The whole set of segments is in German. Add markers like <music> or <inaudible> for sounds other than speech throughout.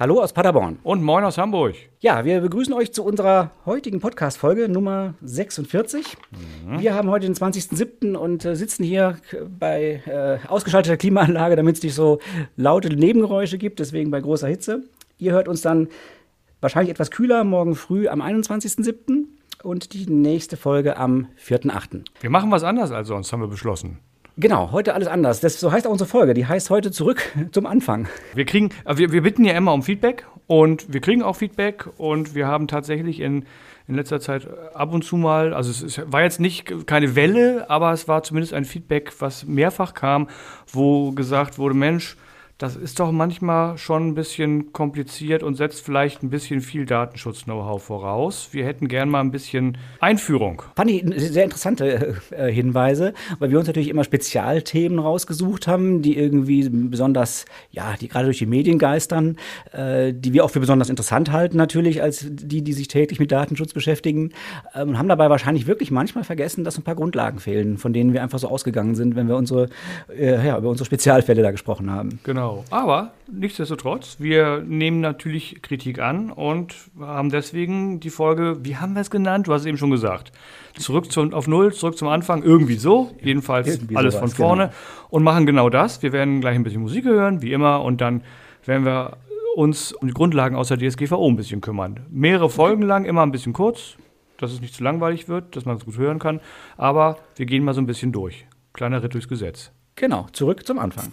Hallo aus Paderborn. Und moin aus Hamburg. Ja, wir begrüßen euch zu unserer heutigen Podcast-Folge Nummer 46. Mhm. Wir haben heute den 20.07. und äh, sitzen hier bei äh, ausgeschalteter Klimaanlage, damit es nicht so laute Nebengeräusche gibt, deswegen bei großer Hitze. Ihr hört uns dann wahrscheinlich etwas kühler morgen früh am 21.07. und die nächste Folge am 4.08. Wir machen was anders als sonst, haben wir beschlossen. Genau, heute alles anders. Das, so heißt auch unsere Folge. Die heißt heute zurück <laughs> zum Anfang. Wir kriegen, äh, wir, wir bitten ja immer um Feedback und wir kriegen auch Feedback und wir haben tatsächlich in, in letzter Zeit ab und zu mal, also es, es war jetzt nicht keine Welle, aber es war zumindest ein Feedback, was mehrfach kam, wo gesagt wurde, Mensch, das ist doch manchmal schon ein bisschen kompliziert und setzt vielleicht ein bisschen viel Datenschutz-Know-how voraus. Wir hätten gern mal ein bisschen Einführung. Fand ich sehr interessante äh, Hinweise, weil wir uns natürlich immer Spezialthemen rausgesucht haben, die irgendwie besonders, ja, die gerade durch die Medien geistern, äh, die wir auch für besonders interessant halten natürlich, als die, die sich täglich mit Datenschutz beschäftigen. Äh, und haben dabei wahrscheinlich wirklich manchmal vergessen, dass ein paar Grundlagen fehlen, von denen wir einfach so ausgegangen sind, wenn wir unsere, äh, ja, über unsere Spezialfälle da gesprochen haben. Genau. Genau. Aber nichtsdestotrotz, wir nehmen natürlich Kritik an und haben deswegen die Folge, wie haben wir es genannt? Du hast es eben schon gesagt. Zurück zum, auf Null, zurück zum Anfang, irgendwie so. Jedenfalls irgendwie alles sowas, von vorne. Genau. Und machen genau das. Wir werden gleich ein bisschen Musik hören, wie immer. Und dann werden wir uns um die Grundlagen aus der DSGVO ein bisschen kümmern. Mehrere Folgen lang, immer ein bisschen kurz, dass es nicht zu langweilig wird, dass man es gut hören kann. Aber wir gehen mal so ein bisschen durch. Kleiner Ritt durchs Gesetz. Genau, zurück zum Anfang.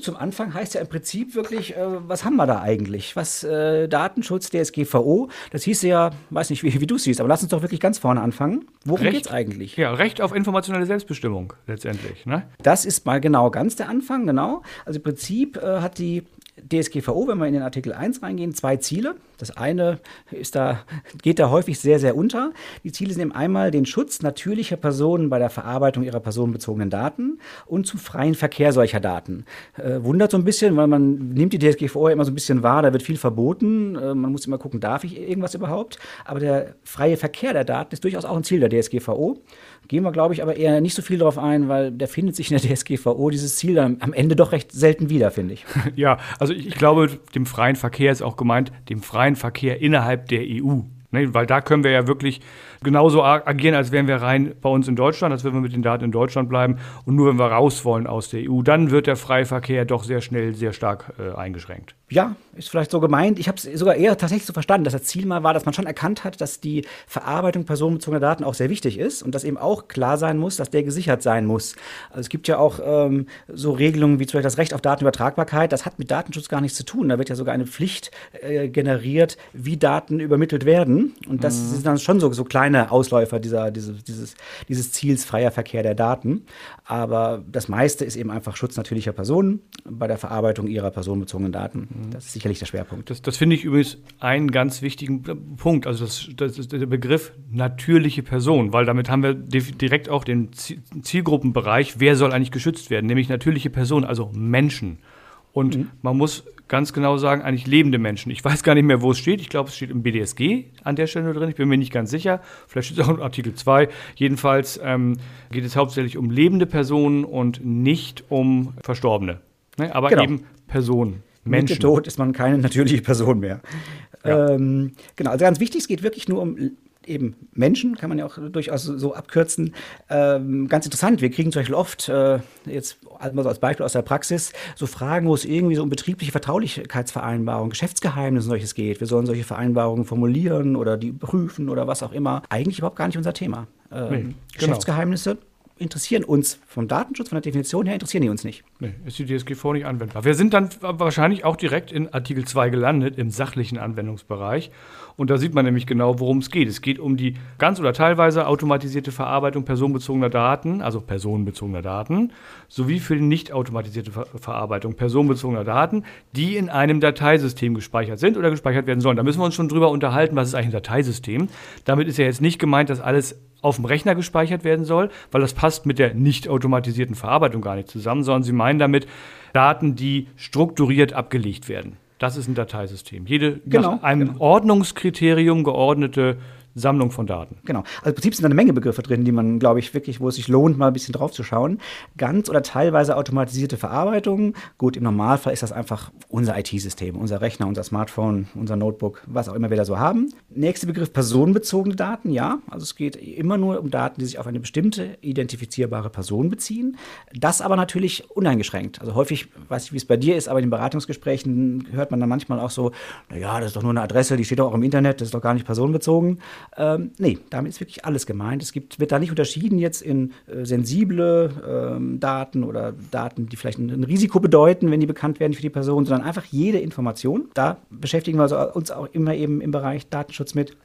Zum Anfang heißt ja im Prinzip wirklich, äh, was haben wir da eigentlich? Was äh, Datenschutz, DSGVO, das hieß ja, weiß nicht, wie, wie du es siehst, aber lass uns doch wirklich ganz vorne anfangen. Worum geht es eigentlich? Ja, Recht auf informationelle Selbstbestimmung letztendlich. Ne? Das ist mal genau ganz der Anfang, genau. Also im Prinzip äh, hat die DSGVO, wenn wir in den Artikel 1 reingehen, zwei Ziele. Das eine ist da, geht da häufig sehr, sehr unter. Die Ziele sind eben einmal den Schutz natürlicher Personen bei der Verarbeitung ihrer personenbezogenen Daten und zum freien Verkehr solcher Daten. Äh, wundert so ein bisschen, weil man nimmt die DSGVO immer so ein bisschen wahr, da wird viel verboten. Äh, man muss immer gucken, darf ich irgendwas überhaupt? Aber der freie Verkehr der Daten ist durchaus auch ein Ziel der DSGVO. Gehen wir, glaube ich, aber eher nicht so viel darauf ein, weil der findet sich in der DSGVO dieses Ziel dann am Ende doch recht selten wieder, finde ich. <laughs> Ja, also ich glaube, dem freien Verkehr ist auch gemeint, dem freien Verkehr innerhalb der EU. Ne, weil da können wir ja wirklich genauso agieren, als wären wir rein bei uns in Deutschland, als würden wir mit den Daten in Deutschland bleiben. Und nur wenn wir raus wollen aus der EU, dann wird der freie Verkehr doch sehr schnell sehr stark äh, eingeschränkt. Ja, ist vielleicht so gemeint. Ich habe es sogar eher tatsächlich so verstanden, dass das Ziel mal war, dass man schon erkannt hat, dass die Verarbeitung personenbezogener Daten auch sehr wichtig ist und dass eben auch klar sein muss, dass der gesichert sein muss. Also es gibt ja auch ähm, so Regelungen wie zum Beispiel das Recht auf Datenübertragbarkeit. Das hat mit Datenschutz gar nichts zu tun. Da wird ja sogar eine Pflicht äh, generiert, wie Daten übermittelt werden. Und das mhm. sind dann schon so, so kleine kleine Ausläufer dieser, dieses, dieses, dieses Ziels freier Verkehr der Daten. Aber das meiste ist eben einfach Schutz natürlicher Personen bei der Verarbeitung ihrer personenbezogenen Daten. Mhm. Das ist sicherlich der Schwerpunkt. Das, das finde ich übrigens einen ganz wichtigen Punkt. Also das, das ist der Begriff natürliche Person, weil damit haben wir direkt auch den Zielgruppenbereich, wer soll eigentlich geschützt werden, nämlich natürliche Personen, also Menschen. Und mhm. man muss ganz genau sagen, eigentlich lebende Menschen. Ich weiß gar nicht mehr, wo es steht. Ich glaube, es steht im BDSG an der Stelle drin. Ich bin mir nicht ganz sicher. Vielleicht steht es auch in Artikel 2. Jedenfalls ähm, geht es hauptsächlich um lebende Personen und nicht um Verstorbene. Ne? Aber genau. eben Personen. Menschen. Mit Tod ist man keine natürliche Person mehr. Ja. Ähm, genau, also ganz wichtig, es geht wirklich nur um eben Menschen, kann man ja auch durchaus so abkürzen. Ähm, ganz interessant, wir kriegen zum Beispiel oft, äh, jetzt also als Beispiel aus der Praxis, so Fragen, wo es irgendwie so um betriebliche Vertraulichkeitsvereinbarungen, Geschäftsgeheimnisse und solches geht. Wir sollen solche Vereinbarungen formulieren oder die prüfen oder was auch immer. Eigentlich überhaupt gar nicht unser Thema. Ähm, nee, genau. Geschäftsgeheimnisse interessieren uns vom Datenschutz, von der Definition her, interessieren die uns nicht. Nee, ist die DSGVO nicht anwendbar. Wir sind dann wahrscheinlich auch direkt in Artikel 2 gelandet, im sachlichen Anwendungsbereich. Und da sieht man nämlich genau, worum es geht. Es geht um die ganz oder teilweise automatisierte Verarbeitung personenbezogener Daten, also personenbezogener Daten, sowie für die nicht automatisierte Ver Verarbeitung personenbezogener Daten, die in einem Dateisystem gespeichert sind oder gespeichert werden sollen. Da müssen wir uns schon drüber unterhalten, was ist eigentlich ein Dateisystem. Damit ist ja jetzt nicht gemeint, dass alles auf dem Rechner gespeichert werden soll, weil das passt mit der nicht automatisierten Verarbeitung gar nicht zusammen, sondern sie meinen damit Daten, die strukturiert abgelegt werden. Das ist ein Dateisystem. Jede genau, nach einem genau. Ordnungskriterium geordnete Sammlung von Daten. Genau. Also im Prinzip sind da eine Menge Begriffe drin, die man, glaube ich, wirklich, wo es sich lohnt, mal ein bisschen drauf zu schauen. Ganz oder teilweise automatisierte Verarbeitung. Gut, im Normalfall ist das einfach unser IT-System, unser Rechner, unser Smartphone, unser Notebook, was auch immer wir da so haben. Nächster Begriff personenbezogene Daten, ja. Also es geht immer nur um Daten, die sich auf eine bestimmte identifizierbare Person beziehen. Das aber natürlich uneingeschränkt. Also häufig, weiß ich, wie es bei dir ist, aber in den Beratungsgesprächen hört man dann manchmal auch so, naja, das ist doch nur eine Adresse, die steht doch auch im Internet, das ist doch gar nicht personenbezogen. Ähm, nee, damit ist wirklich alles gemeint. Es gibt, wird da nicht unterschieden jetzt in äh, sensible ähm, Daten oder Daten, die vielleicht ein, ein, Risiko bedeuten, wenn die bekannt werden für die Person, sondern einfach jede Information. Da beschäftigen wir also uns auch immer eben im Bereich Datenschutz mit.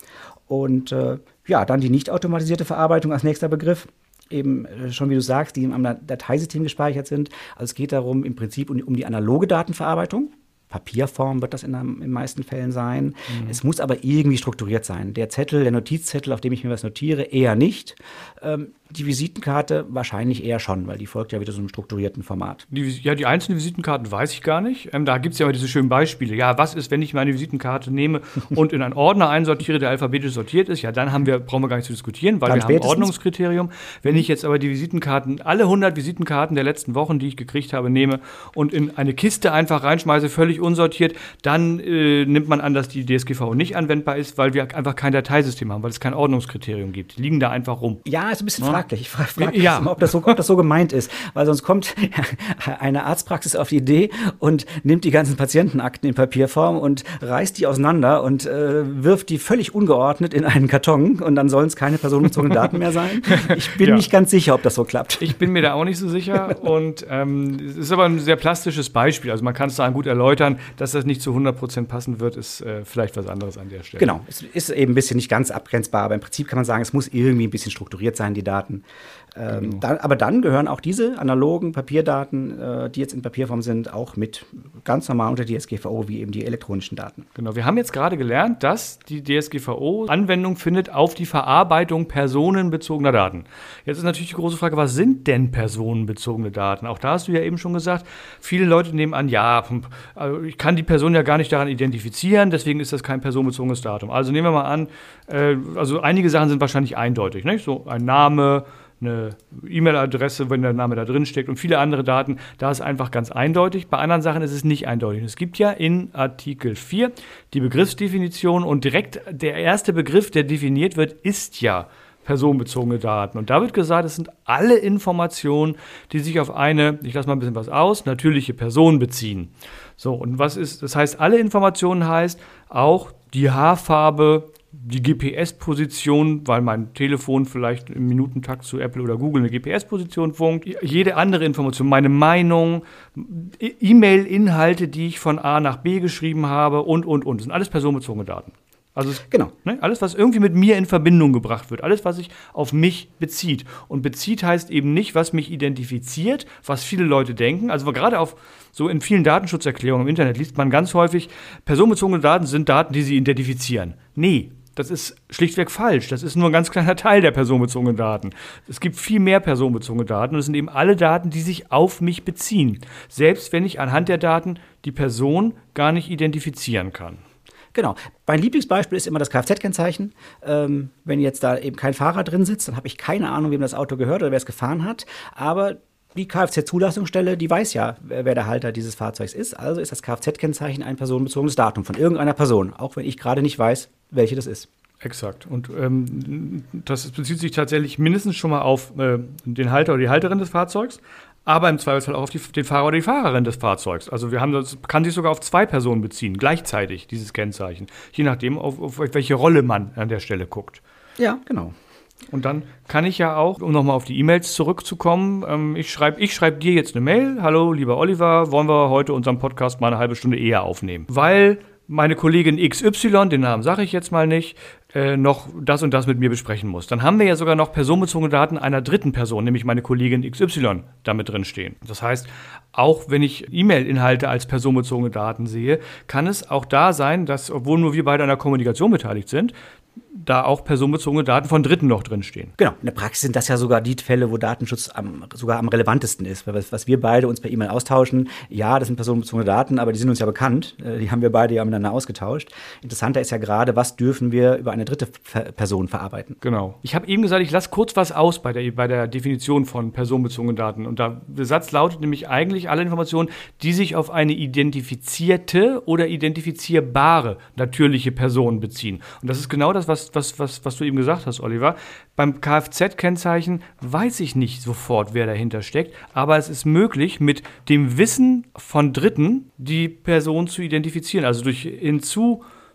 Und äh, ja, dann die nicht automatisierte Verarbeitung als nächster Begriff eben äh, schon, wie du sagst, die im Dateisystem gespeichert sind. Also es geht darum, im Prinzip um, um die analoge Datenverarbeitung. Papierform wird das in den meisten Fällen sein. Mhm. Es muss aber irgendwie strukturiert sein. Der Zettel, der Notizzettel, auf dem ich mir was notiere, eher nicht. Ähm, die Visitenkarte wahrscheinlich eher schon, weil die folgt ja wieder so einem strukturierten Format. Die, ja, die einzelnen Visitenkarten weiß ich gar nicht. Ähm, da gibt es ja immer diese schönen Beispiele. Ja, was ist, wenn ich meine Visitenkarte nehme <laughs> und in einen Ordner einsortiere, der alphabetisch sortiert ist? Ja, dann haben wir, brauchen wir gar nicht zu diskutieren, weil dann wir haben ein Ordnungskriterium. Wenn ich jetzt aber die Visitenkarten, alle 100 Visitenkarten der letzten Wochen, die ich gekriegt habe, nehme und in eine Kiste einfach reinschmeiße, völlig unsortiert, dann äh, nimmt man an, dass die DSGVO nicht anwendbar ist, weil wir einfach kein Dateisystem haben, weil es kein Ordnungskriterium gibt. Die liegen da einfach rum. Ja, ist ein bisschen ja? Fraglich. Ich frage frag ja. Mal, ob, das so, ob das so gemeint ist. Weil sonst kommt <laughs> eine Arztpraxis auf die Idee und nimmt die ganzen Patientenakten in Papierform und reißt die auseinander und äh, wirft die völlig ungeordnet in einen Karton und dann sollen es keine personenbezogenen Daten mehr sein. <laughs> Ich bin ja. nicht ganz sicher, ob das so klappt. Ich bin mir da auch nicht so sicher <laughs> und ähm, es ist aber ein sehr plastisches Beispiel. Also man kann es da gut erläutern, dass das nicht zu 100 Prozent passen wird, ist äh, vielleicht was anderes an der Stelle. Genau, es ist eben ein bisschen nicht ganz abgrenzbar, aber im Prinzip kann man sagen, es muss irgendwie ein bisschen strukturiert sein, die Daten. Daten. Ähm, genau. dann, aber dann gehören auch diese analogen Papierdaten, äh, die jetzt in Papierform sind, auch mit ganz normal unter die DSGVO, wie eben die elektronischen Daten. Genau, wir haben jetzt gerade gelernt, dass die DSGVO Anwendung findet auf die Verarbeitung personenbezogener Daten. Jetzt ist natürlich die große Frage, was sind denn personenbezogene Daten? Auch da hast du ja eben schon gesagt, viele Leute nehmen an, ja, also ich kann die Person ja gar nicht daran identifizieren, deswegen ist das kein personenbezogenes Datum. Also nehmen wir mal an, äh, also einige Sachen sind wahrscheinlich eindeutig, nicht? so ein Name, eine E-Mail-Adresse, wenn der Name da drin steckt und viele andere Daten. Da ist einfach ganz eindeutig. Bei anderen Sachen ist es nicht eindeutig. Es gibt ja in Artikel 4 die Begriffsdefinition und direkt der erste Begriff, der definiert wird, ist ja personenbezogene Daten. Und da wird gesagt, es sind alle Informationen, die sich auf eine, ich lasse mal ein bisschen was aus, natürliche Person beziehen. So, und was ist, das heißt, alle Informationen heißt auch die Haarfarbe, die GPS-Position, weil mein Telefon vielleicht im Minutentakt zu Apple oder Google eine GPS-Position funkt, jede andere Information, meine Meinung, E-Mail-Inhalte, die ich von A nach B geschrieben habe und, und, und. Das sind alles personenbezogene Daten. Also es, genau. Ne, alles, was irgendwie mit mir in Verbindung gebracht wird, alles, was sich auf mich bezieht. Und bezieht heißt eben nicht, was mich identifiziert, was viele Leute denken. Also gerade auf so in vielen Datenschutzerklärungen im Internet liest man ganz häufig, personenbezogene Daten sind Daten, die sie identifizieren. Nee, das ist schlichtweg falsch. Das ist nur ein ganz kleiner <laughs> Teil der personenbezogenen Daten. Es gibt viel mehr personenbezogene Daten und es sind eben alle Daten, die sich auf mich beziehen. Selbst wenn ich anhand der Daten die Person gar nicht identifizieren kann. Genau. Mein Lieblingsbeispiel ist immer das Kfz-Kennzeichen. Ähm, wenn jetzt da eben kein Fahrer drin sitzt, dann habe ich keine Ahnung, wem das Auto gehört oder wer es gefahren hat. Aber die Kfz-Zulassungsstelle, die weiß ja, wer der Halter dieses Fahrzeugs ist. Also ist das Kfz-Kennzeichen ein personenbezogenes Datum von irgendeiner Person, auch wenn ich gerade nicht weiß, welche das ist. Exakt. Und ähm, das bezieht sich tatsächlich mindestens schon mal auf äh, den Halter oder die Halterin des Fahrzeugs, aber im Zweifelsfall auch auf die, den Fahrer oder die Fahrerin des Fahrzeugs. Also wir haben das kann sich sogar auf zwei Personen beziehen, gleichzeitig dieses Kennzeichen, je nachdem, auf, auf welche Rolle man an der Stelle guckt. Ja, genau. Und dann kann ich ja auch, um nochmal auf die E-Mails zurückzukommen, ähm, ich schreibe ich schreib dir jetzt eine Mail. Hallo, lieber Oliver, wollen wir heute unseren Podcast mal eine halbe Stunde eher aufnehmen? Weil meine Kollegin XY, den Namen sage ich jetzt mal nicht, äh, noch das und das mit mir besprechen muss. Dann haben wir ja sogar noch personenbezogene Daten einer dritten Person, nämlich meine Kollegin XY, damit drin stehen. Das heißt, auch wenn ich E-Mail-Inhalte als personenbezogene Daten sehe, kann es auch da sein, dass, obwohl nur wir beide an der Kommunikation beteiligt sind, da auch personenbezogene Daten von Dritten noch drinstehen. Genau, in der Praxis sind das ja sogar die Fälle, wo Datenschutz am, sogar am relevantesten ist. Weil was, was wir beide uns per E-Mail austauschen, ja, das sind personenbezogene Daten, aber die sind uns ja bekannt. Äh, die haben wir beide ja miteinander ausgetauscht. Interessanter ist ja gerade, was dürfen wir über eine dritte Person verarbeiten. Genau. Ich habe eben gesagt, ich lasse kurz was aus bei der, bei der Definition von personenbezogenen Daten. Und der Satz lautet nämlich eigentlich alle Informationen, die sich auf eine identifizierte oder identifizierbare natürliche Person beziehen. Und das ist genau das, was was, was, was du eben gesagt hast, Oliver. Beim Kfz-Kennzeichen weiß ich nicht sofort, wer dahinter steckt, aber es ist möglich, mit dem Wissen von Dritten die Person zu identifizieren. Also durch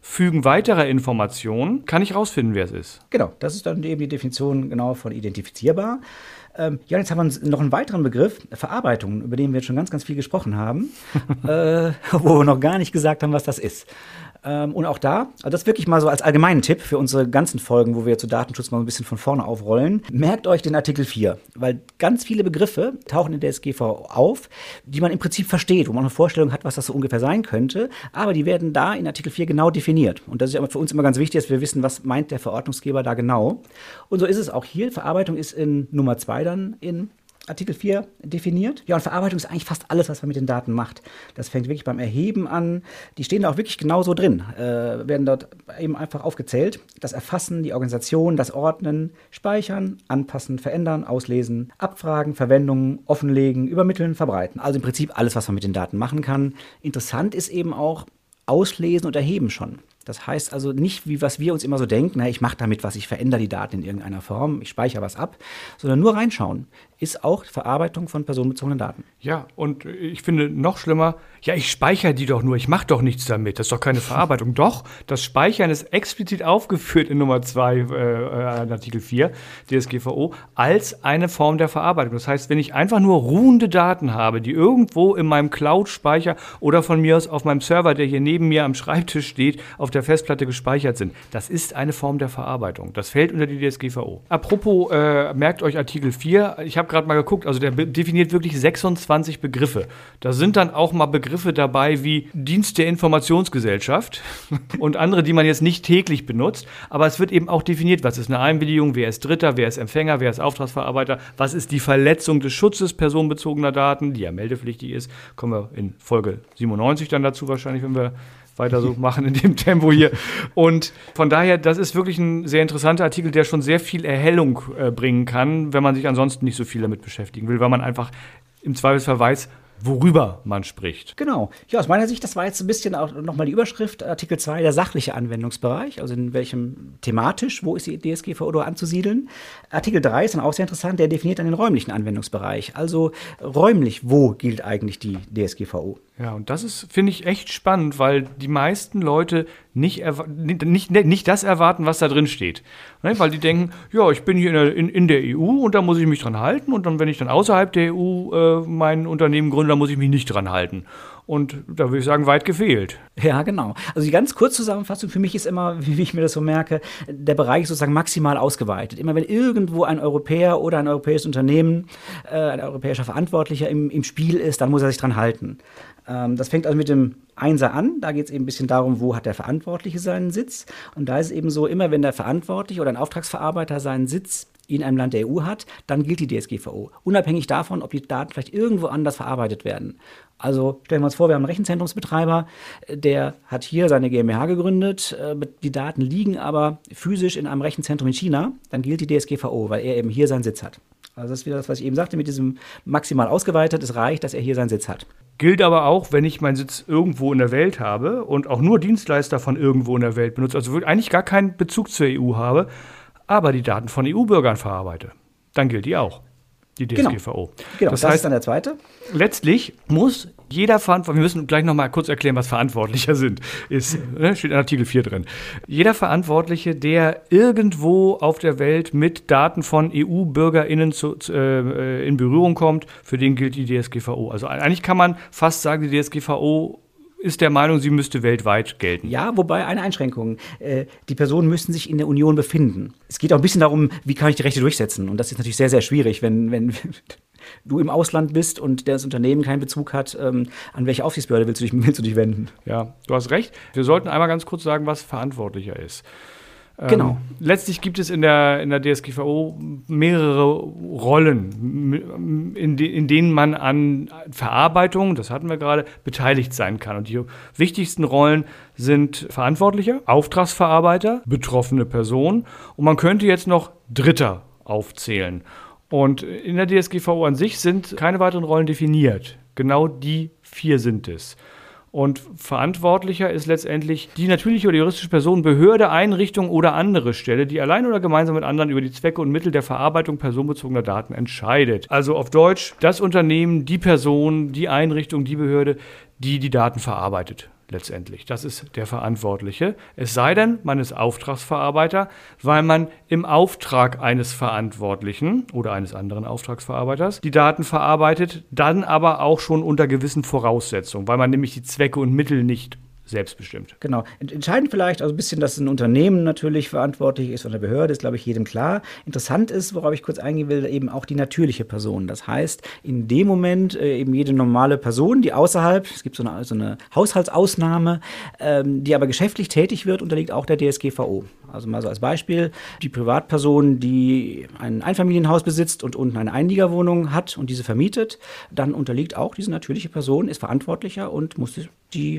Hinzufügen weiterer Informationen kann ich rausfinden, wer es ist. Genau, das ist dann eben die Definition genau von identifizierbar. Ähm, ja, jetzt haben wir noch einen weiteren Begriff, Verarbeitung, über den wir jetzt schon ganz, ganz viel gesprochen haben, <laughs> äh, wo wir noch gar nicht gesagt haben, was das ist. Ähm, und auch da, also das wirklich mal so als allgemeinen Tipp für unsere ganzen Folgen, wo wir zu Datenschutz mal ein bisschen von vorne aufrollen. Merkt euch den Artikel 4, weil ganz viele Begriffe tauchen in der SGV auf, die man im Prinzip versteht, wo man eine Vorstellung hat, was das so ungefähr sein könnte, aber die werden da in Artikel 4 genau definiert. Und das ist ja für uns immer ganz wichtig, dass wir wissen, was meint der Verordnungsgeber da genau. Und so ist es auch hier. Verarbeitung ist in Nummer 2 dann in Artikel 4 definiert. Ja, und Verarbeitung ist eigentlich fast alles, was man mit den Daten macht. Das fängt wirklich beim Erheben an. Die stehen da auch wirklich genauso drin, äh, werden dort eben einfach aufgezählt. Das Erfassen, die Organisation, das Ordnen, Speichern, Anpassen, Verändern, Auslesen, Abfragen, Verwendung, Offenlegen, Übermitteln, Verbreiten. Also im Prinzip alles, was man mit den Daten machen kann. Interessant ist eben auch Auslesen und Erheben schon. Das heißt also nicht, wie was wir uns immer so denken, na, ich mache damit was, ich verändere die Daten in irgendeiner Form, ich speichere was ab, sondern nur reinschauen ist auch Verarbeitung von personenbezogenen Daten. Ja, und ich finde noch schlimmer, ja, ich speichere die doch nur, ich mache doch nichts damit, das ist doch keine Verarbeitung. <laughs> doch, das Speichern ist explizit aufgeführt in Nummer 2 äh, äh Artikel 4 DSGVO als eine Form der Verarbeitung. Das heißt, wenn ich einfach nur ruhende Daten habe, die irgendwo in meinem Cloud-Speicher oder von mir aus auf meinem Server, der hier neben mir am Schreibtisch steht, auf der Festplatte gespeichert sind, das ist eine Form der Verarbeitung. Das fällt unter die DSGVO. Apropos, äh, merkt euch Artikel 4, ich habe gerade mal geguckt, also der definiert wirklich 26 Begriffe. Da sind dann auch mal Begriffe dabei wie Dienst der Informationsgesellschaft <laughs> und andere, die man jetzt nicht täglich benutzt. Aber es wird eben auch definiert, was ist eine Einwilligung, wer ist Dritter, wer ist Empfänger, wer ist Auftragsverarbeiter, was ist die Verletzung des Schutzes personenbezogener Daten, die ja meldepflichtig ist. Kommen wir in Folge 97 dann dazu wahrscheinlich, wenn wir weiter so machen in dem Tempo hier. Und von daher, das ist wirklich ein sehr interessanter Artikel, der schon sehr viel Erhellung äh, bringen kann, wenn man sich ansonsten nicht so viel damit beschäftigen will, weil man einfach im Zweifelsfall weiß, worüber man spricht. Genau. Ja, aus meiner Sicht, das war jetzt ein bisschen auch nochmal die Überschrift, Artikel 2, der sachliche Anwendungsbereich, also in welchem thematisch, wo ist die DSGVO anzusiedeln. Artikel 3 ist dann auch sehr interessant, der definiert dann den räumlichen Anwendungsbereich. Also räumlich, wo gilt eigentlich die DSGVO? Ja, und das ist, finde ich, echt spannend, weil die meisten Leute nicht, nicht, nicht das erwarten, was da drin steht. Ne? Weil die denken, ja, ich bin hier in der, in, in der, EU und da muss ich mich dran halten und dann, wenn ich dann außerhalb der EU äh, mein Unternehmen gründe, dann muss ich mich nicht dran halten. Und da würde ich sagen, weit gefehlt. Ja, genau. Also die ganz kurze Zusammenfassung für mich ist immer, <laughs> wie ich mir das so merke, der Bereich ist sozusagen maximal ausgeweitet. Immer wenn irgendwo ein Europäer oder ein europäisches Unternehmen, äh, ein europäischer Verantwortlicher im, im Spiel ist, dann muss er sich dran halten. Ähm, das fängt also mit dem Einser an. Da geht es eben ein bisschen darum, wo hat der Verantwortliche seinen Sitz. Und da ist es eben so, immer wenn der Verantwortliche oder ein Auftragsverarbeiter seinen Sitz in einem Land der EU hat, dann gilt die DSGVO. Unabhängig davon, ob die Daten vielleicht irgendwo anders verarbeitet werden. Also stellen wir uns vor, wir haben einen Rechenzentrumsbetreiber, der hat hier seine GmbH gegründet, äh, die Daten liegen aber physisch in einem Rechenzentrum in China, dann gilt die DSGVO, weil er eben hier seinen Sitz hat. Also das ist wieder das, was ich eben sagte, mit diesem maximal ausgeweitet, es reicht, dass er hier seinen Sitz hat. Gilt aber auch, wenn ich meinen Sitz irgendwo in der Welt habe und auch nur Dienstleister von irgendwo in der Welt benutze, also eigentlich gar keinen Bezug zur EU habe, aber die Daten von EU-Bürgern verarbeite. Dann gilt die auch. Die DSGVO. Genau, genau das, das heißt, ist dann der zweite. Letztlich muss jeder Verantwortliche, wir müssen gleich noch mal kurz erklären, was Verantwortlicher sind, ist, ne, steht in Artikel 4 drin. Jeder Verantwortliche, der irgendwo auf der Welt mit Daten von EU-BürgerInnen zu, äh, in Berührung kommt, für den gilt die DSGVO. Also eigentlich kann man fast sagen, die DSGVO ist der Meinung, sie müsste weltweit gelten. Ja, wobei eine Einschränkung. Äh, die Personen müssten sich in der Union befinden. Es geht auch ein bisschen darum, wie kann ich die Rechte durchsetzen. Und das ist natürlich sehr, sehr schwierig, wenn, wenn <laughs> du im Ausland bist und das Unternehmen keinen Bezug hat. Ähm, an welche Aufsichtsbehörde willst du, dich, <laughs> willst du dich wenden? Ja, du hast recht. Wir sollten einmal ganz kurz sagen, was verantwortlicher ist. Genau. Ähm, letztlich gibt es in der, in der DSGVO mehrere Rollen, in, de, in denen man an Verarbeitung, das hatten wir gerade, beteiligt sein kann. Und die wichtigsten Rollen sind Verantwortlicher, Auftragsverarbeiter, betroffene Person und man könnte jetzt noch Dritter aufzählen. Und in der DSGVO an sich sind keine weiteren Rollen definiert. Genau die vier sind es. Und verantwortlicher ist letztendlich die natürliche oder juristische Person, Behörde, Einrichtung oder andere Stelle, die allein oder gemeinsam mit anderen über die Zwecke und Mittel der Verarbeitung personenbezogener Daten entscheidet. Also auf Deutsch das Unternehmen, die Person, die Einrichtung, die Behörde, die die Daten verarbeitet letztendlich. Das ist der Verantwortliche. Es sei denn, man ist Auftragsverarbeiter, weil man im Auftrag eines Verantwortlichen oder eines anderen Auftragsverarbeiters die Daten verarbeitet, dann aber auch schon unter gewissen Voraussetzungen, weil man nämlich die Zwecke und Mittel nicht selbstbestimmt. Genau. Entscheidend vielleicht, also ein bisschen, dass ein Unternehmen natürlich verantwortlich ist oder eine Behörde, ist, glaube ich, jedem klar. Interessant ist, worauf ich kurz eingehen will, eben auch die natürliche Person. Das heißt, in dem Moment äh, eben jede normale Person, die außerhalb, es gibt so eine, so eine Haushaltsausnahme, ähm, die aber geschäftlich tätig wird, unterliegt auch der DSGVO. Also mal so als Beispiel, die Privatperson, die ein Einfamilienhaus besitzt und unten eine Einliegerwohnung hat und diese vermietet, dann unterliegt auch diese natürliche Person, ist verantwortlicher und muss die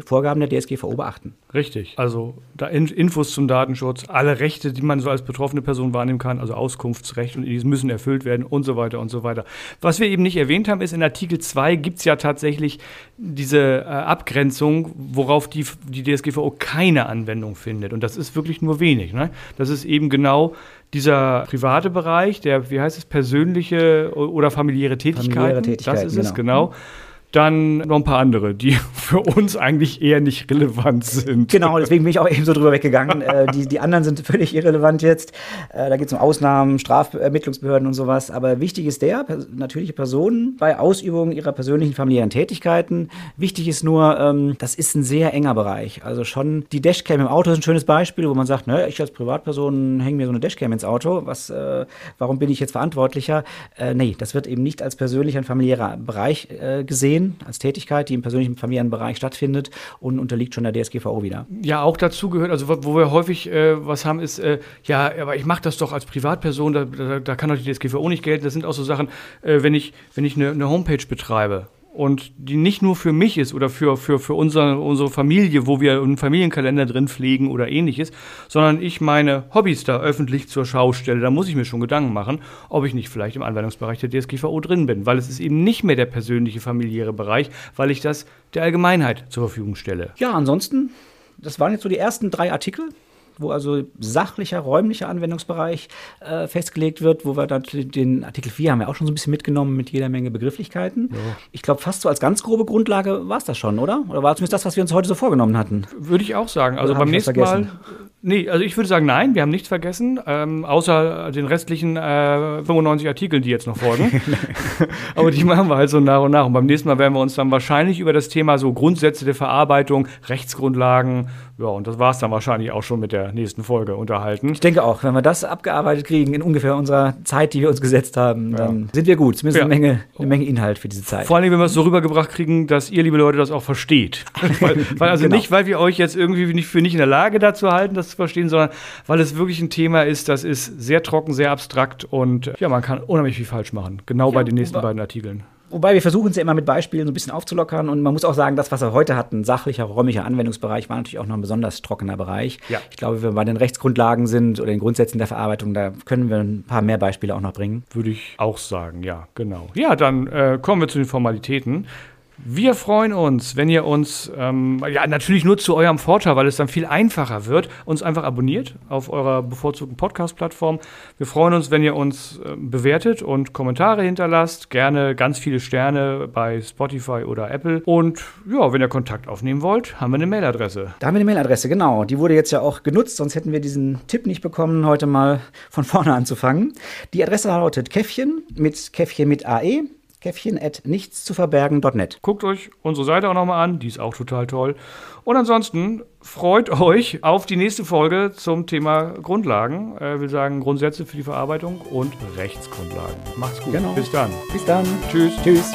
Vorgaben der DSGVO beachten. Richtig. Also da Infos zum Datenschutz, alle Rechte, die man so als betroffene Person wahrnehmen kann, also Auskunftsrecht und die müssen erfüllt werden und so weiter und so weiter. Was wir eben nicht erwähnt haben, ist in Artikel 2 gibt es ja tatsächlich diese äh, Abgrenzung, worauf die, die DSGVO keine Anwendung findet. Und das ist wirklich nur wenig. Ne? Das ist eben genau dieser private Bereich, der, wie heißt es, persönliche oder familiäre Tätigkeiten. Familiäre Tätigkeiten das ist es, genau. Dann noch ein paar andere, die <laughs> für uns eigentlich eher nicht relevant sind. Genau, deswegen bin ich auch eben so drüber weggegangen. <laughs> äh, die, die anderen sind völlig irrelevant jetzt. Äh, da geht es um Ausnahmen, Strafermittlungsbehörden und sowas. Aber wichtig ist der, natürliche Personen bei Ausübung ihrer persönlichen familiären Tätigkeiten. Wichtig ist nur, ähm, das ist ein sehr enger Bereich. Also schon die Dashcam im Auto ist ein schönes Beispiel, wo man sagt, ne, ich als Privatperson hänge mir so eine Dashcam ins Auto. Was, äh, warum bin ich jetzt verantwortlicher? Äh, nee, das wird eben nicht als persönlicher und familiärer Bereich äh, gesehen sehen als Tätigkeit, die im persönlichen Familienbereich stattfindet und unterliegt schon der DSGVO wieder. Ja, auch dazu gehört, also wo wir häufig äh, was haben, ist, äh, ja, aber ich mache das doch als Privatperson, da, da, da, kann doch die DSGVO nicht gelten. Das sind auch so Sachen, äh, wenn ich, wenn ich eine, eine Homepage betreibe und die nicht nur für mich ist oder für, für, für unser, unsere Familie, wo wir einen Familienkalender drin pflegen oder ähnliches, sondern ich meine Hobbys da öffentlich zur Schau stelle, da muss ich mir schon Gedanken machen, ob ich nicht vielleicht im Anwendungsbereich der DSGVO drin bin, weil es ist eben nicht mehr der persönliche familiäre Bereich, weil ich das der Allgemeinheit zur Verfügung stelle. Ja, ansonsten, das waren jetzt so die ersten drei Artikel wo also sachlicher, räumlicher Anwendungsbereich äh, festgelegt wird, wo wir dann den Artikel 4 haben wir auch schon so ein bisschen mitgenommen mit jeder Menge Begrifflichkeiten. Ja. Ich glaube, fast so als ganz grobe Grundlage war es das schon, oder? Oder war zumindest das, was wir uns heute so vorgenommen hatten? Würde ich auch sagen. Also beim nächsten Mal Nee, also ich würde sagen, nein, wir haben nichts vergessen, ähm, außer den restlichen äh, 95 Artikeln, die jetzt noch folgen. <laughs> Aber die machen wir halt so nach und nach. Und beim nächsten Mal werden wir uns dann wahrscheinlich über das Thema so Grundsätze der Verarbeitung, Rechtsgrundlagen, ja, und das war es dann wahrscheinlich auch schon mit der nächsten Folge unterhalten. Ich denke auch, wenn wir das abgearbeitet kriegen in ungefähr unserer Zeit, die wir uns gesetzt haben, dann ja. sind wir gut. Zumindest ja. eine, Menge, eine Menge Inhalt für diese Zeit. Vor allem, wenn wir es so rübergebracht kriegen, dass ihr, liebe Leute, das auch versteht. <laughs> weil, weil, also genau. nicht, weil wir euch jetzt irgendwie nicht für nicht in der Lage dazu halten, das zu verstehen, sondern weil es wirklich ein Thema ist, das ist sehr trocken, sehr abstrakt und ja, man kann unheimlich viel falsch machen. Genau ja, bei den nächsten beiden Artikeln. Wobei wir versuchen es ja immer mit Beispielen so ein bisschen aufzulockern und man muss auch sagen, das, was wir heute hatten, sachlicher, räumlicher Anwendungsbereich, war natürlich auch noch ein besonders trockener Bereich. Ja. Ich glaube, wenn wir bei den Rechtsgrundlagen sind oder den Grundsätzen der Verarbeitung, da können wir ein paar mehr Beispiele auch noch bringen. Würde ich auch sagen, ja, genau. Ja, dann äh, kommen wir zu den Formalitäten. Wir freuen uns, wenn ihr uns, ähm, ja, natürlich nur zu eurem Vorteil, weil es dann viel einfacher wird, uns einfach abonniert auf eurer bevorzugten Podcast-Plattform. Wir freuen uns, wenn ihr uns äh, bewertet und Kommentare hinterlasst. Gerne ganz viele Sterne bei Spotify oder Apple. Und ja, wenn ihr Kontakt aufnehmen wollt, haben wir eine Mailadresse. Da haben wir eine Mailadresse, genau. Die wurde jetzt ja auch genutzt, sonst hätten wir diesen Tipp nicht bekommen, heute mal von <laughs> vorne anzufangen. Die Adresse lautet Käffchen mit Käffchen mit AE käffchen at nichtszuverbergen.net. Guckt euch unsere Seite auch nochmal an, die ist auch total toll. Und ansonsten freut euch auf die nächste Folge zum Thema Grundlagen. Äh, wir sagen Grundsätze für die Verarbeitung und Rechtsgrundlagen. Macht's gut. Genau. Bis dann. Bis dann. Tschüss. Tschüss.